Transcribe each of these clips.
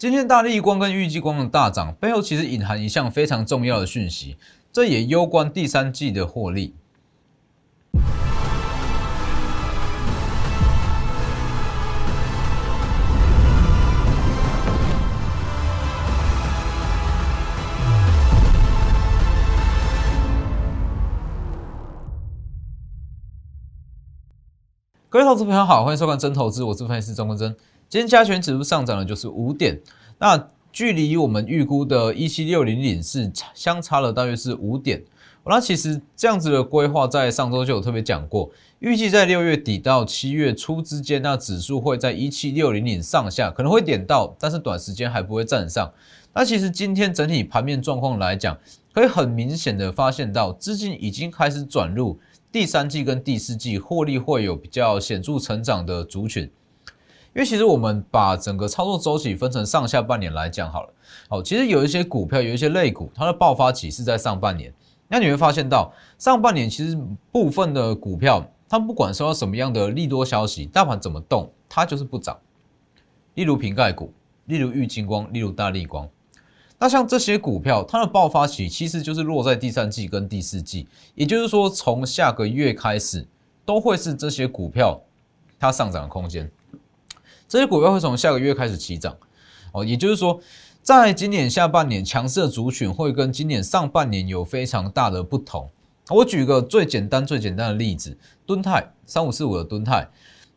今天大力光跟预计光的大涨背后，其实隐含一项非常重要的讯息，这也攸关第三季的获利。各位投资朋友好，欢迎收看真投资，我是分析师钟国珍。今天加权指数上涨了就是五点，那距离我们预估的一七六零零是相差了大约是五点。那其实这样子的规划在上周就有特别讲过，预计在六月底到七月初之间，那指数会在一七六零零上下可能会点到，但是短时间还不会站上。那其实今天整体盘面状况来讲，可以很明显的发现到资金已经开始转入。第三季跟第四季获利会有比较显著成长的族群，因为其实我们把整个操作周期分成上下半年来讲好了。好，其实有一些股票，有一些类股，它的爆发期是在上半年。那你会发现到上半年其实部分的股票，它不管收到什么样的利多消息，大盘怎么动，它就是不涨。例如瓶盖股，例如玉金光，例如大力光。那像这些股票，它的爆发期其实就是落在第三季跟第四季，也就是说，从下个月开始，都会是这些股票它上涨的空间。这些股票会从下个月开始起涨，哦，也就是说，在今年下半年强势的族群会跟今年上半年有非常大的不同。我举个最简单、最简单的例子，敦泰三五四五的敦泰，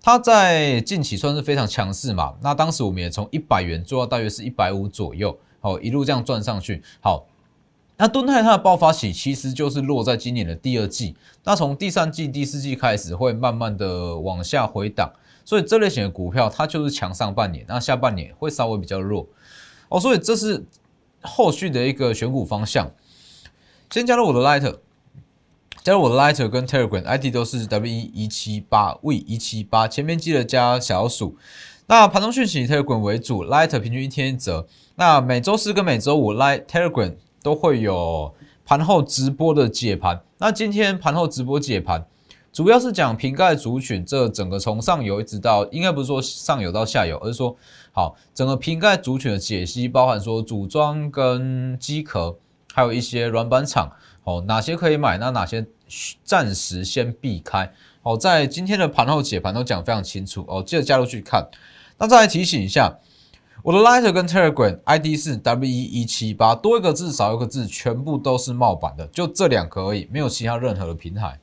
它在近期算是非常强势嘛。那当时我们也从一百元做到大约是一百五左右。好，一路这样转上去。好，那敦泰它的爆发期其实就是落在今年的第二季。那从第三季、第四季开始会慢慢的往下回档，所以这类型的股票它就是强上半年，那下半年会稍微比较弱。哦，所以这是后续的一个选股方向。先加入我的 Lighter，加入我的 Lighter 跟 Telegram ID 都是 W 一一七八 V 一七八，前面记得加小数。那盘中讯息以 Telegram 为主，Light 平均一天一折。那每周四跟每周五，Light Telegram 都会有盘后直播的解盘。那今天盘后直播解盘，主要是讲瓶盖族群，这整个从上游一直到，应该不是说上游到下游，而是说，好，整个瓶盖族群的解析，包含说组装跟机壳，还有一些软板厂，哦，哪些可以买，那哪些暂时先避开。哦，在今天的盘后解盘都讲非常清楚哦，记得加入去看。那再来提醒一下，我的 Lighter 跟 Telegram ID 是 W E 一七八，多一个字少一个字，全部都是冒版的，就这两个而已，没有其他任何的平台。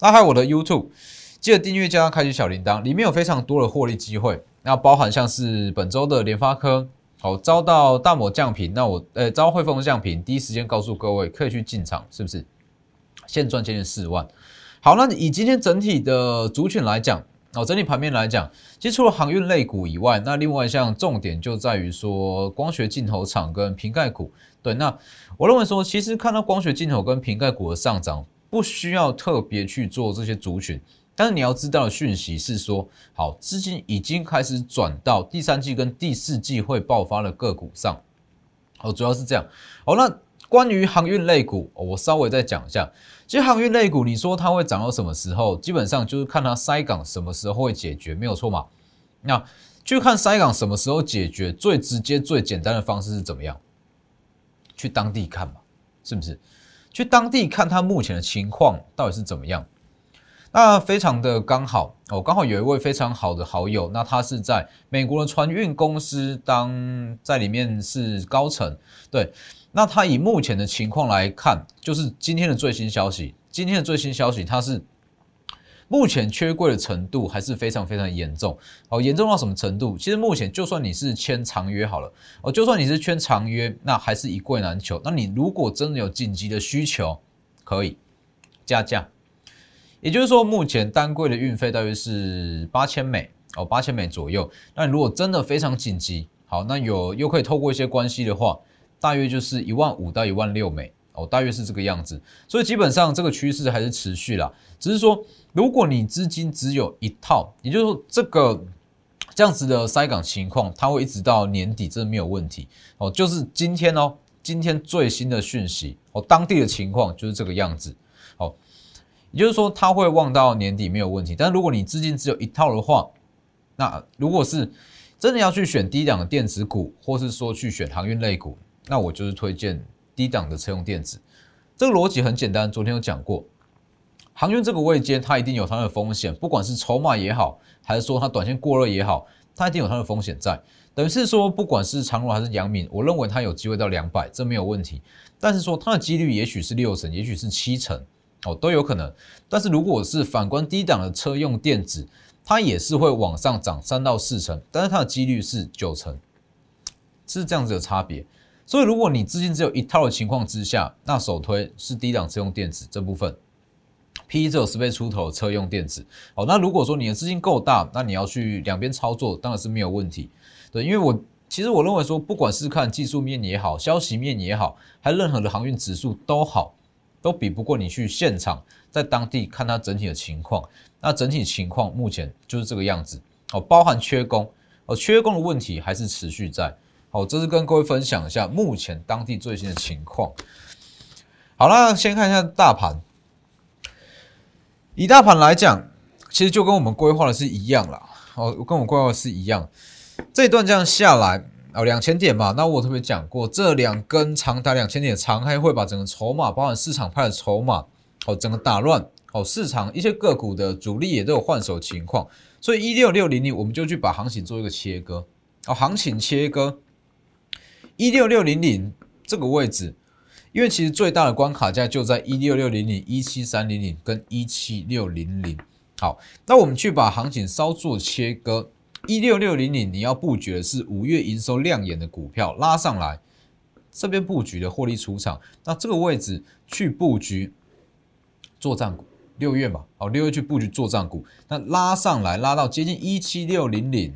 那还有我的 YouTube，记得订阅加上开启小铃铛，里面有非常多的获利机会。那包含像是本周的联发科，好遭到大摩降频，那我呃遭汇丰降频，第一时间告诉各位可以去进场，是不是？现赚接近四万。好，那以今天整体的族群来讲。哦，整体盘面来讲，其实除了航运类股以外，那另外一项重点就在于说光学镜头厂跟瓶盖股。对，那我认为说，其实看到光学镜头跟瓶盖股的上涨，不需要特别去做这些族群，但是你要知道的讯息是说，好，资金已经开始转到第三季跟第四季会爆发的个股上。哦，主要是这样。哦，那关于航运类股，我稍微再讲一下。其实航运类股，你说它会涨到什么时候？基本上就是看它塞港什么时候会解决，没有错嘛。那去看塞港什么时候解决，最直接、最简单的方式是怎么样？去当地看嘛，是不是？去当地看他目前的情况到底是怎么样？那非常的刚好哦，刚好有一位非常好的好友，那他是在美国的船运公司当在里面是高层，对。那他以目前的情况来看，就是今天的最新消息。今天的最新消息，他是目前缺柜的程度还是非常非常严重。哦，严重到什么程度？其实目前就算你是签长约好了，哦，就算你是签长约，那还是一柜难求。那你如果真的有紧急的需求，可以加价。也就是说，目前单柜的运费大约是八千美，哦，八千美左右。那如果真的非常紧急，好，那有又可以透过一些关系的话。大约就是一万五到一万六美哦，大约是这个样子，所以基本上这个趋势还是持续啦。只是说，如果你资金只有一套，也就是说这个这样子的塞港情况，它会一直到年底，这没有问题哦。就是今天哦，今天最新的讯息哦，当地的情况就是这个样子哦，也就是说它会望到年底没有问题。但如果你资金只有一套的话，那如果是真的要去选低档的电子股，或是说去选航运类股，那我就是推荐低档的车用电子。这个逻辑很简单，昨天有讲过，航运这个位阶它一定有它的风险，不管是筹码也好，还是说它短线过热也好，它一定有它的风险在。等于是说，不管是长荣还是阳明，我认为它有机会到两百，这没有问题。但是说它的几率也许是六成，也许是七成，哦，都有可能。但是如果是反观低档的车用电子，它也是会往上涨三到四成，但是它的几率是九成，是这样子的差别。所以如果你资金只有一套的情况之下，那首推是低档车用电子这部分，P E 只有十倍出头的车用电子。哦，那如果说你的资金够大，那你要去两边操作，当然是没有问题。对，因为我其实我认为说，不管是看技术面也好，消息面也好，还任何的航运指数都好，都比不过你去现场在当地看它整体的情况。那整体情况目前就是这个样子哦，包含缺工哦，缺工的问题还是持续在。好，这是跟各位分享一下目前当地最新的情况。好了，先看一下大盘。以大盘来讲，其实就跟我们规划的是一样啦。哦，跟我们规划的是一样。这一段这样下来哦，两千点嘛。那我特别讲过，这两根长达两千点的长黑会把整个筹码，包含市场派的筹码，哦，整个打乱。哦，市场一些个股的主力也都有换手情况，所以一六六零零我们就去把行情做一个切割。哦，行情切割一六六零零这个位置，因为其实最大的关卡价就在一六六零零、一七三零零跟一七六零零。好，那我们去把行情稍作切割，一六六零零你要布局的是五月营收亮眼的股票拉上来，这边布局的获利出场，那这个位置去布局作战股。六月嘛，好，六月去布局做账股，那拉上来拉到接近一七六零零，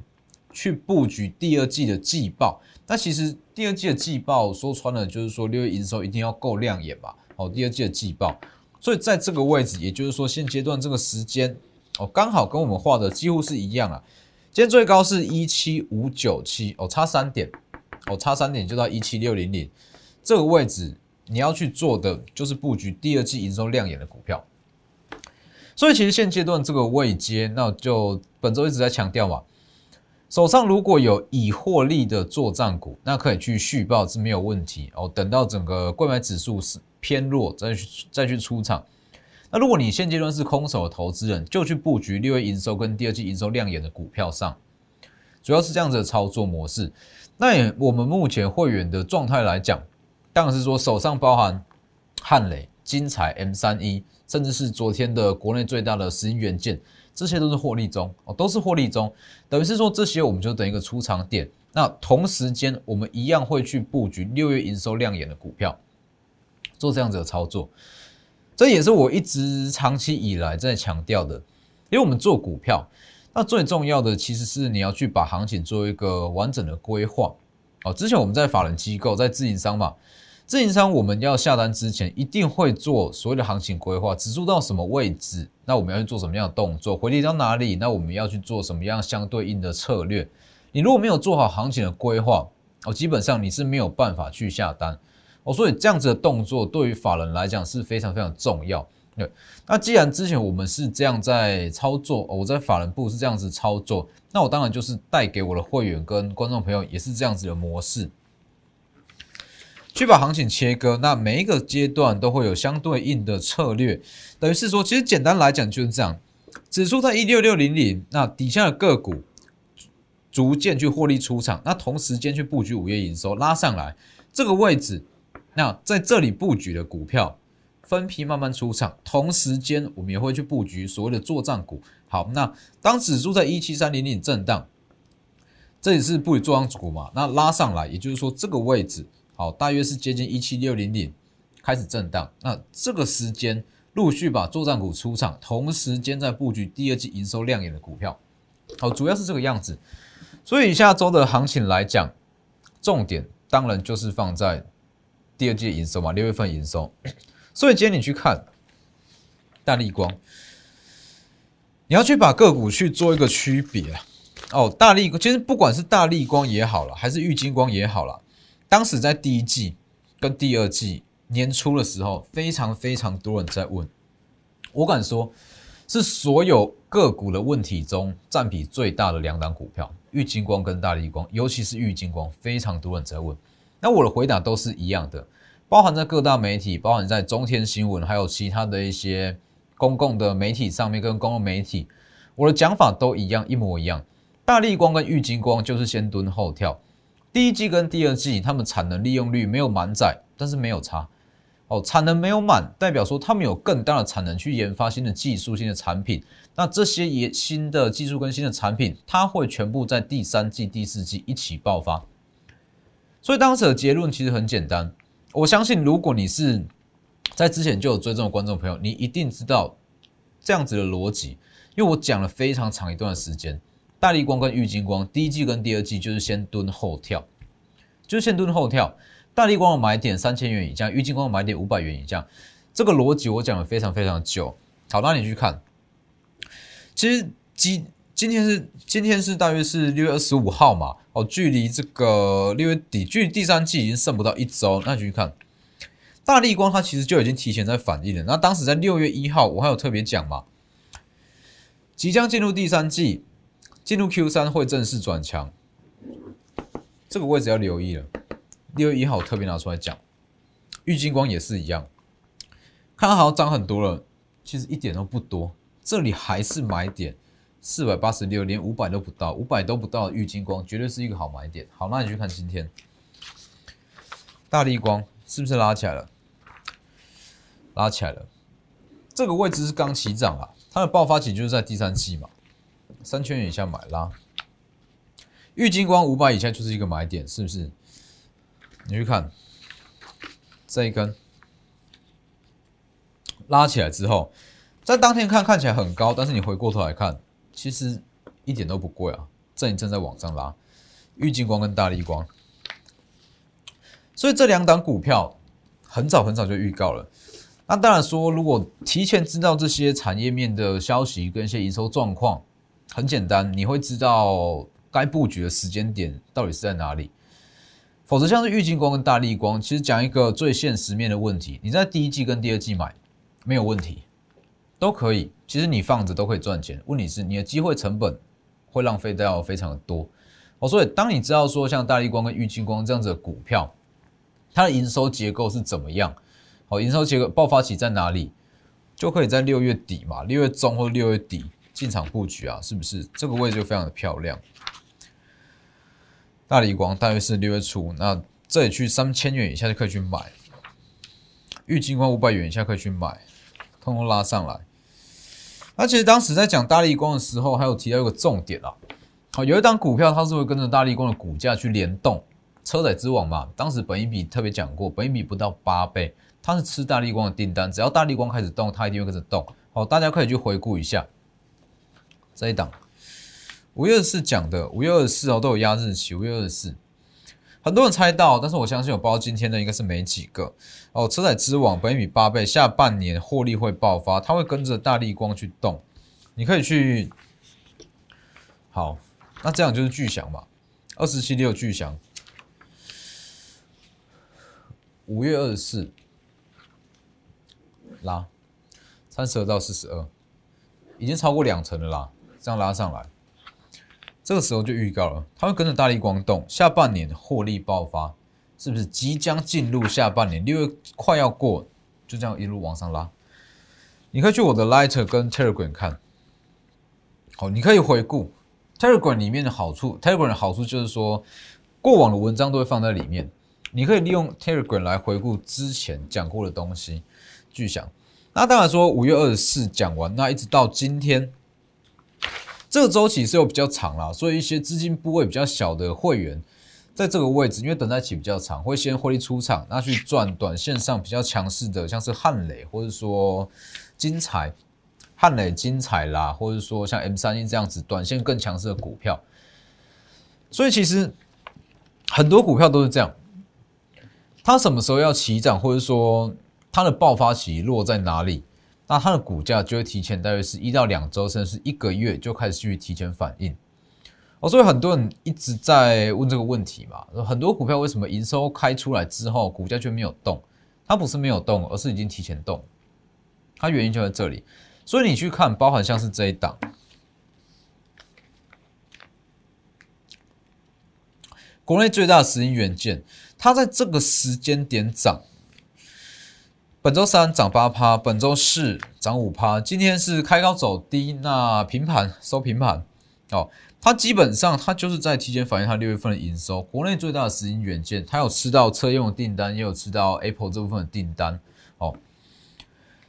去布局第二季的季报。那其实第二季的季报说穿了，就是说六月营收一定要够亮眼吧，好，第二季的季报。所以在这个位置，也就是说现阶段这个时间，哦，刚好跟我们画的几乎是一样啊。今天最高是一七五九七，哦，差三点，哦，差三点就到一七六零零这个位置，你要去做的就是布局第二季营收亮眼的股票。所以其实现阶段这个位阶，那就本周一直在强调嘛，手上如果有已获利的做账股，那可以去续报是没有问题哦。等到整个购买指数是偏弱，再去再去出场。那如果你现阶段是空手的投资人，就去布局六月营收跟第二季营收亮眼的股票上，主要是这样子的操作模式。那也我们目前会员的状态来讲，当然是说手上包含汉磊、金彩、M 三一。甚至是昨天的国内最大的石英元件，这些都是获利中哦，都是获利中，等于是说这些我们就等一个出场点。那同时间我们一样会去布局六月营收亮眼的股票，做这样子的操作。这也是我一直长期以来在强调的，因为我们做股票，那最重要的其实是你要去把行情做一个完整的规划。哦，之前我们在法人机构，在自营商嘛。自营商我们要下单之前，一定会做所谓的行情规划，指数到什么位置，那我们要去做什么样的动作，回跌到哪里，那我们要去做什么样相对应的策略。你如果没有做好行情的规划，哦，基本上你是没有办法去下单哦。所以这样子的动作对于法人来讲是非常非常重要。对，那既然之前我们是这样在操作，我在法人部是这样子操作，那我当然就是带给我的会员跟观众朋友也是这样子的模式。去把行情切割，那每一个阶段都会有相对应的策略，等于是说，其实简单来讲就是这样，指数在一六六零零，那底下的个股逐渐去获利出场，那同时间去布局五月营收拉上来这个位置，那在这里布局的股票分批慢慢出场，同时间我们也会去布局所谓的做账股。好，那当指数在一七三零零震荡，这里是布局做账股嘛？那拉上来，也就是说这个位置。好，大约是接近一七六零零开始震荡，那这个时间陆续把作战股出场，同时间在布局第二季营收亮眼的股票。好，主要是这个样子。所以下周的行情来讲，重点当然就是放在第二季营收嘛，六月份营收。所以今天你去看大立光，你要去把个股去做一个区别哦。大立其实不管是大立光也好了，还是玉金光也好了。当时在第一季跟第二季年初的时候，非常非常多人在问，我敢说，是所有个股的问题中占比最大的两档股票，玉金光跟大力光，尤其是玉金光，非常多人在问。那我的回答都是一样的，包含在各大媒体，包含在中天新闻，还有其他的一些公共的媒体上面，跟公共媒体，我的讲法都一样，一模一样。大力光跟玉金光就是先蹲后跳，第一季跟第二季他们产能利用率没有满载，但是没有差。哦，产能没有满，代表说他们有更大的产能去研发新的技术、新的产品。那这些也新的技术跟新的产品，它会全部在第三季、第四季一起爆发。所以当时的结论其实很简单，我相信如果你是在之前就有追踪的观众朋友，你一定知道这样子的逻辑，因为我讲了非常长一段时间，大力光跟玉金光第一季跟第二季就是先蹲后跳，就是先蹲后跳。大力光的买点三千元以下，玉金光的买点五百元以下，这个逻辑我讲的非常非常久。好，那你去看，其实今今天是今天是大约是六月二十五号嘛，哦，距离这个六月底，距离第三季已经剩不到一周。那你去看，大力光它其实就已经提前在反应了。那当时在六月一号，我还有特别讲嘛，即将进入第三季，进入 Q 三会正式转强，这个位置要留意了。六月一号特别拿出来讲，玉金光也是一样，看它好像涨很多了，其实一点都不多，这里还是买点，四百八十六，连五百都不到，五百都不到，玉金光绝对是一个好买点。好，那你去看今天，大力光是不是拉起来了？拉起来了，这个位置是刚起涨啊，它的爆发期就是在第三季嘛，三千元以下买啦，玉金光五百以下就是一个买点，是不是？你去看这一根拉起来之后，在当天看看起来很高，但是你回过头来看，其实一点都不贵啊，正正在往上拉。玉金光跟大力光，所以这两档股票很早很早就预告了。那当然说，如果提前知道这些产业面的消息跟一些营收状况，很简单，你会知道该布局的时间点到底是在哪里。否则，像是玉金光跟大力光，其实讲一个最现实面的问题，你在第一季跟第二季买没有问题，都可以。其实你放着都可以赚钱，问题是你的机会成本会浪费掉非常的多。哦，所以当你知道说像大力光跟玉金光这样子的股票，它的营收结构是怎么样，好，营收结构爆发期在哪里，就可以在六月底嘛，六月中或六月底进场布局啊，是不是？这个位置就非常的漂亮。大力光大约是六月初，那这里去三千元以下就可以去买，玉金光五百元以下可以去买，通通拉上来。而且当时在讲大力光的时候，还有提到一个重点啊，好，有一档股票它是会跟着大力光的股价去联动，车载之王嘛，当时本一比特别讲过，本一比不到八倍，它是吃大力光的订单，只要大力光开始动，它一定会跟着动。好，大家可以去回顾一下这一档。五月二十四讲的，五月二十四哦都有压日期。五月二十四，很多人猜到，但是我相信我包今天的应该是没几个哦。车载之网本米八倍，下半年获利会爆发，它会跟着大力光去动。你可以去，好，那这样就是巨响嘛，二十七六巨响，五月二十四拉三十二到四十二，已经超过两成了啦，这样拉上来。这个时候就预告了，它会跟着大力光动，下半年获利爆发，是不是即将进入下半年？六月快要过，就这样一路往上拉。你可以去我的 Lighter 跟 Telegram 看，好，你可以回顾 Telegram 里面的好处。Telegram 的好处就是说，过往的文章都会放在里面，你可以利用 Telegram 来回顾之前讲过的东西。巨响，那当然说五月二十四讲完，那一直到今天。这个周期是有比较长啦，所以一些资金部位比较小的会员，在这个位置，因为等待期比较长，会先获利出场，那去赚短线上比较强势的，像是汉磊或者说金彩、汉磊、金彩啦，或者说像 M 三一这样子短线更强势的股票。所以其实很多股票都是这样，它什么时候要起涨，或者说它的爆发期落在哪里？那它的股价就会提前大约是一到两周，甚至是一个月就开始去提前反应。哦，所以很多人一直在问这个问题嘛，很多股票为什么营收开出来之后，股价却没有动？它不是没有动，而是已经提前动。它原因就在这里。所以你去看，包含像是这一档，国内最大的石英元件，它在这个时间点涨。本周三涨八趴，本周四涨五趴，今天是开高走低，那平盘收平盘哦。它基本上它就是在提前反映它六月份的营收。国内最大的石英元件，它有吃到车用的订单，也有吃到 Apple 这部分的订单哦。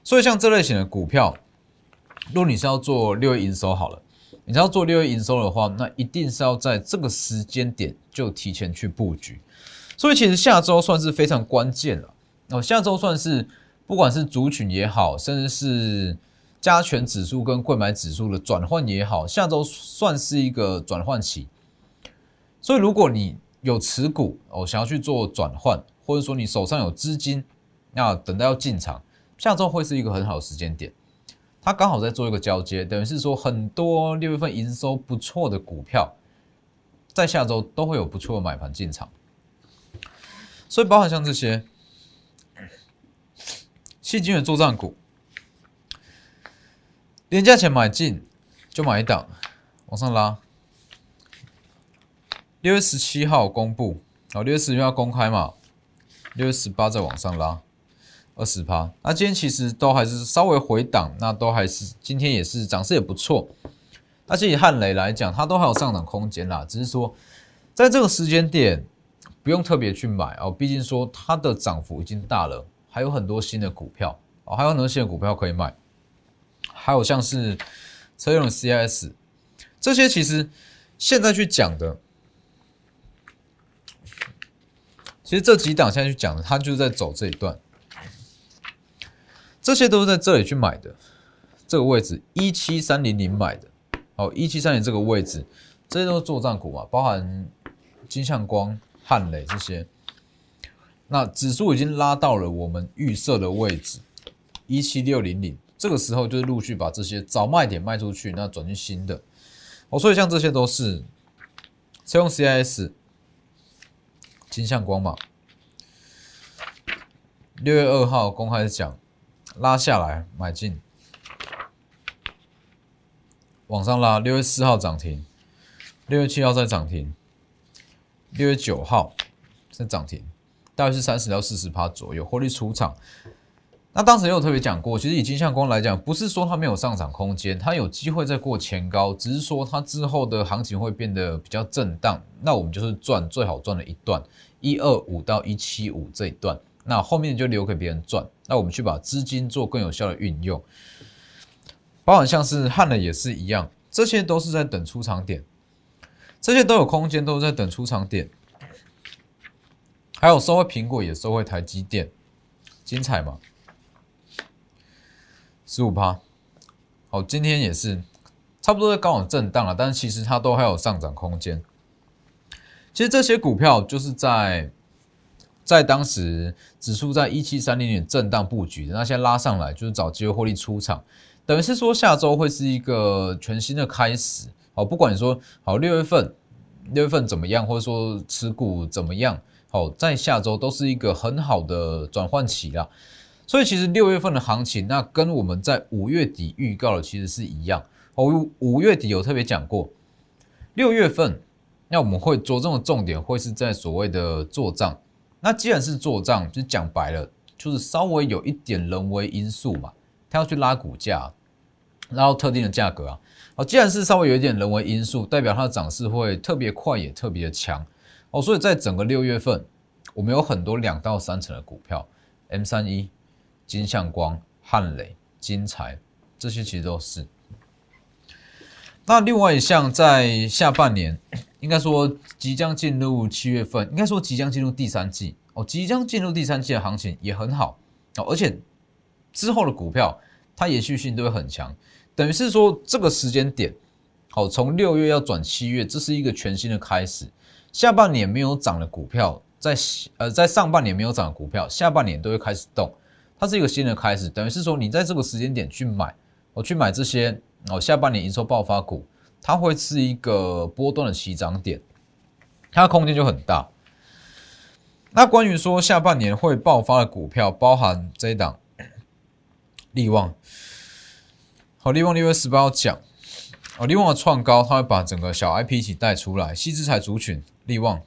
所以像这类型的股票，如果你是要做六月营收好了，你是要做六月营收的话，那一定是要在这个时间点就提前去布局。所以其实下周算是非常关键了哦，下周算是。不管是族群也好，甚至是加权指数跟贵买指数的转换也好，下周算是一个转换期。所以，如果你有持股哦，想要去做转换，或者说你手上有资金，那等待要进场，下周会是一个很好的时间点。它刚好在做一个交接，等于是说很多六月份营收不错的股票，在下周都会有不错的买盘进场。所以，包含像这些。细金的做账股，廉价钱买进就买一档，往上拉。六月十七号公布，好，六月十七号公开嘛，六月十八再往上拉二十趴。那今天其实都还是稍微回档，那都还是今天也是涨势也不错。那以汉雷来讲，它都还有上涨空间啦，只是说在这个时间点不用特别去买哦，毕竟说它的涨幅已经大了。还有很多新的股票哦，还有很多新的股票可以卖，还有像是车用 CIS 这些，其实现在去讲的，其实这几档现在去讲的，它就是在走这一段，这些都是在这里去买的，这个位置一七三零零买的，哦，一七三零这个位置，这些都是做账股嘛，包含金相光、汉磊这些。那指数已经拉到了我们预设的位置，一七六零零，这个时候就是陆续把这些早卖点卖出去，那转进新的。哦，所以像这些都是车用 CIS、金相光嘛。六月二号公开讲，拉下来买进，往上拉。六月四号涨停，六月七号再涨停，六月九号再涨停。大概是三十到四十趴左右，获利出场。那当时也有特别讲过，其实以金相光来讲，不是说它没有上涨空间，它有机会再过前高，只是说它之后的行情会变得比较震荡。那我们就是赚最好赚的一段，一二五到一七五这一段，那后面就留给别人赚。那我们去把资金做更有效的运用，包含像是汉的也是一样，这些都是在等出场点，这些都有空间，都是在等出场点。还有收回苹果，也收回台积电，精彩嘛？十五趴，好，今天也是差不多在高往震荡了，但是其实它都还有上涨空间。其实这些股票就是在在当时指数在一七三零点震荡布局，那现在拉上来就是找机会获利出场，等于是说下周会是一个全新的开始。好，不管你说好六月份六月份怎么样，或者说持股怎么样。好，在下周都是一个很好的转换期啦，所以其实六月份的行情，那跟我们在五月底预告的其实是一样。哦，五月底有特别讲过，六月份那我们会着重的重点会是在所谓的做账。那既然是做账，就讲白了，就是稍微有一点人为因素嘛，它要去拉股价，然后特定的价格啊。好，既然是稍微有一点人为因素，代表它的涨势会特别快，也特别的强。哦，所以在整个六月份，我们有很多两到三成的股票，M 三一、金相光、汉磊、金财这些其实都是。那另外一项在下半年，应该说即将进入七月份，应该说即将进入第三季哦，即将进入第三季的行情也很好哦，而且之后的股票它延续性都会很强，等于是说这个时间点，好，从六月要转七月，这是一个全新的开始。下半年没有涨的股票，在呃在上半年没有涨的股票，下半年都会开始动，它是一个新的开始，等于是说你在这个时间点去买，我去买这些哦下半年营收爆发股，它会是一个波段的起涨点，它的空间就很大。那关于说下半年会爆发的股票，包含这一档利旺，好，利旺六月十八号讲，哦，利旺的创高，它会把整个小 IP 一起带出来，西资材族群，利旺，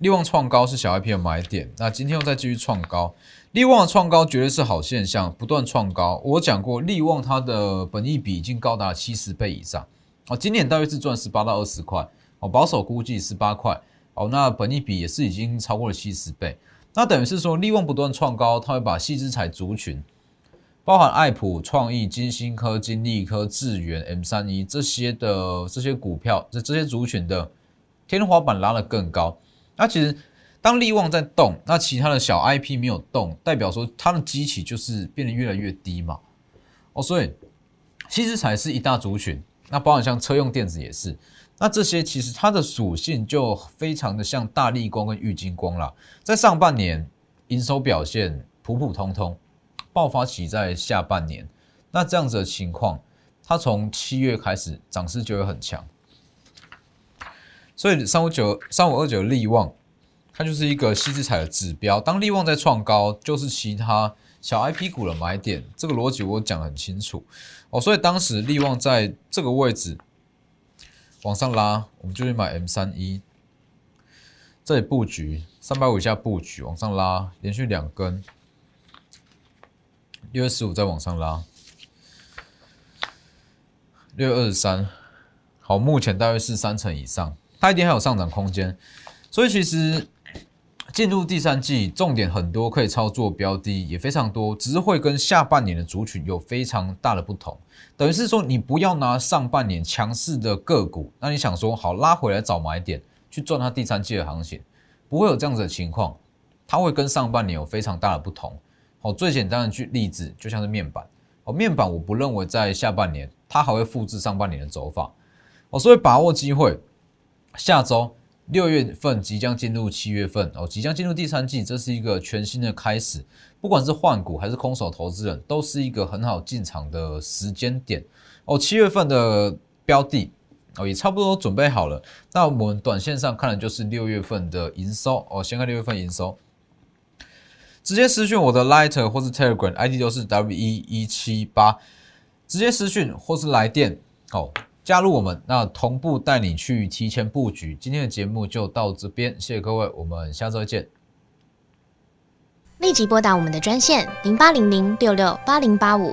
利旺创高是小 IP 的买点，那今天又再继续创高，利旺的创高绝对是好现象，不断创高。我讲过，利旺它的本益比已经高达七十倍以上，哦，今年大约是赚十八到二十块，哦，保守估计十八块，哦，那本益比也是已经超过了七十倍，那等于是说利旺不断创高，它会把细资材族群。包含爱普创意、金星科、金利科、智源、M 三一这些的这些股票，这这些族群的天花板拉得更高。那其实当利旺在动，那其他的小 IP 没有动，代表说它的基期就是变得越来越低嘛。哦，所以其实才是一大族群。那包含像车用电子也是。那这些其实它的属性就非常的像大力光跟玉金光啦，在上半年营收表现普普通通。爆发期在下半年，那这样子的情况，它从七月开始涨势就会很强，所以三五九三五二九利旺，它就是一个细资彩的指标。当利旺在创高，就是其他小 IP 股的买点，这个逻辑我讲很清楚哦。所以当时利旺在这个位置往上拉，我们就去买 M 三一，这里布局三百五以下布局往上拉，连续两根。六月十五再往上拉，六月二十三，好，目前大约是三成以上，它一定还有上涨空间，所以其实进入第三季，重点很多，可以操作标的也非常多，只是会跟下半年的族群有非常大的不同。等于是说，你不要拿上半年强势的个股，那你想说好拉回来找买点去赚它第三季的行情，不会有这样子的情况，它会跟上半年有非常大的不同。哦，最简单的举例子就像是面板哦，面板我不认为在下半年它还会复制上半年的走法哦，所以把握机会，下周六月份即将进入七月份哦，即将进入第三季，这是一个全新的开始，不管是换股还是空手投资人，都是一个很好进场的时间点哦。七月份的标的哦也差不多准备好了，那我们短线上看的就是六月份的营收哦，先看六月份营收。直接私讯我的 Lighter 或是 Telegram ID 都是 W 一一七八，直接私讯或是来电，哦加入我们，那同步带你去提前布局。今天的节目就到这边，谢谢各位，我们下周见。立即拨打我们的专线零八零零六六八零八五。